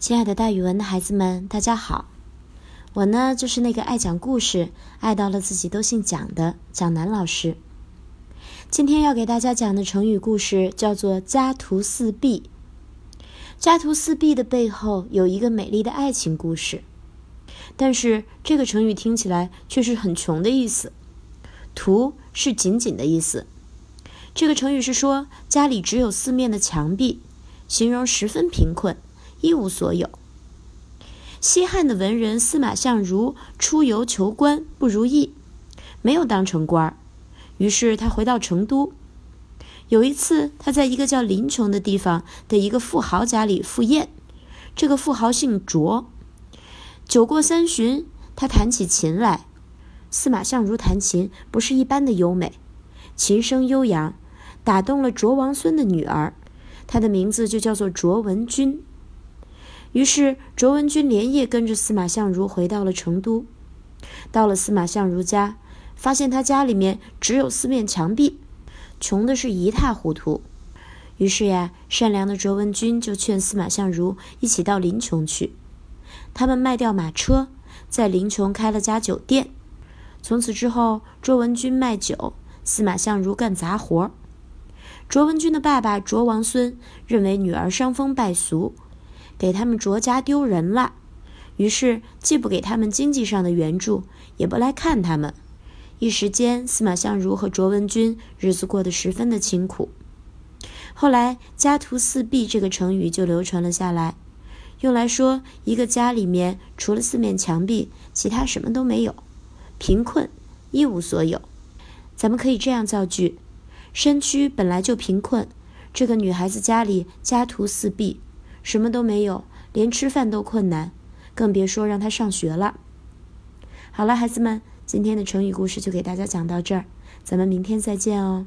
亲爱的，大语文的孩子们，大家好！我呢，就是那个爱讲故事、爱到了自己都姓蒋的蒋楠老师。今天要给大家讲的成语故事叫做“家徒四壁”。家徒四壁的背后有一个美丽的爱情故事，但是这个成语听起来却是很穷的意思。徒是仅仅的意思。这个成语是说家里只有四面的墙壁，形容十分贫困。一无所有。西汉的文人司马相如出游求官不如意，没有当成官儿，于是他回到成都。有一次，他在一个叫临邛的地方的一个富豪家里赴宴，这个富豪姓卓。酒过三巡，他弹起琴来。司马相如弹琴不是一般的优美，琴声悠扬，打动了卓王孙的女儿，她的名字就叫做卓文君。于是，卓文君连夜跟着司马相如回到了成都。到了司马相如家，发现他家里面只有四面墙壁，穷的是一塌糊涂。于是呀，善良的卓文君就劝司马相如一起到临邛去。他们卖掉马车，在临邛开了家酒店。从此之后，卓文君卖酒，司马相如干杂活。卓文君的爸爸卓王孙认为女儿伤风败俗。给他们卓家丢人了，于是既不给他们经济上的援助，也不来看他们。一时间，司马相如和卓文君日子过得十分的清苦。后来，“家徒四壁”这个成语就流传了下来，用来说一个家里面除了四面墙壁，其他什么都没有，贫困，一无所有。咱们可以这样造句：山区本来就贫困，这个女孩子家里家徒四壁。什么都没有，连吃饭都困难，更别说让他上学了。好了，孩子们，今天的成语故事就给大家讲到这儿，咱们明天再见哦。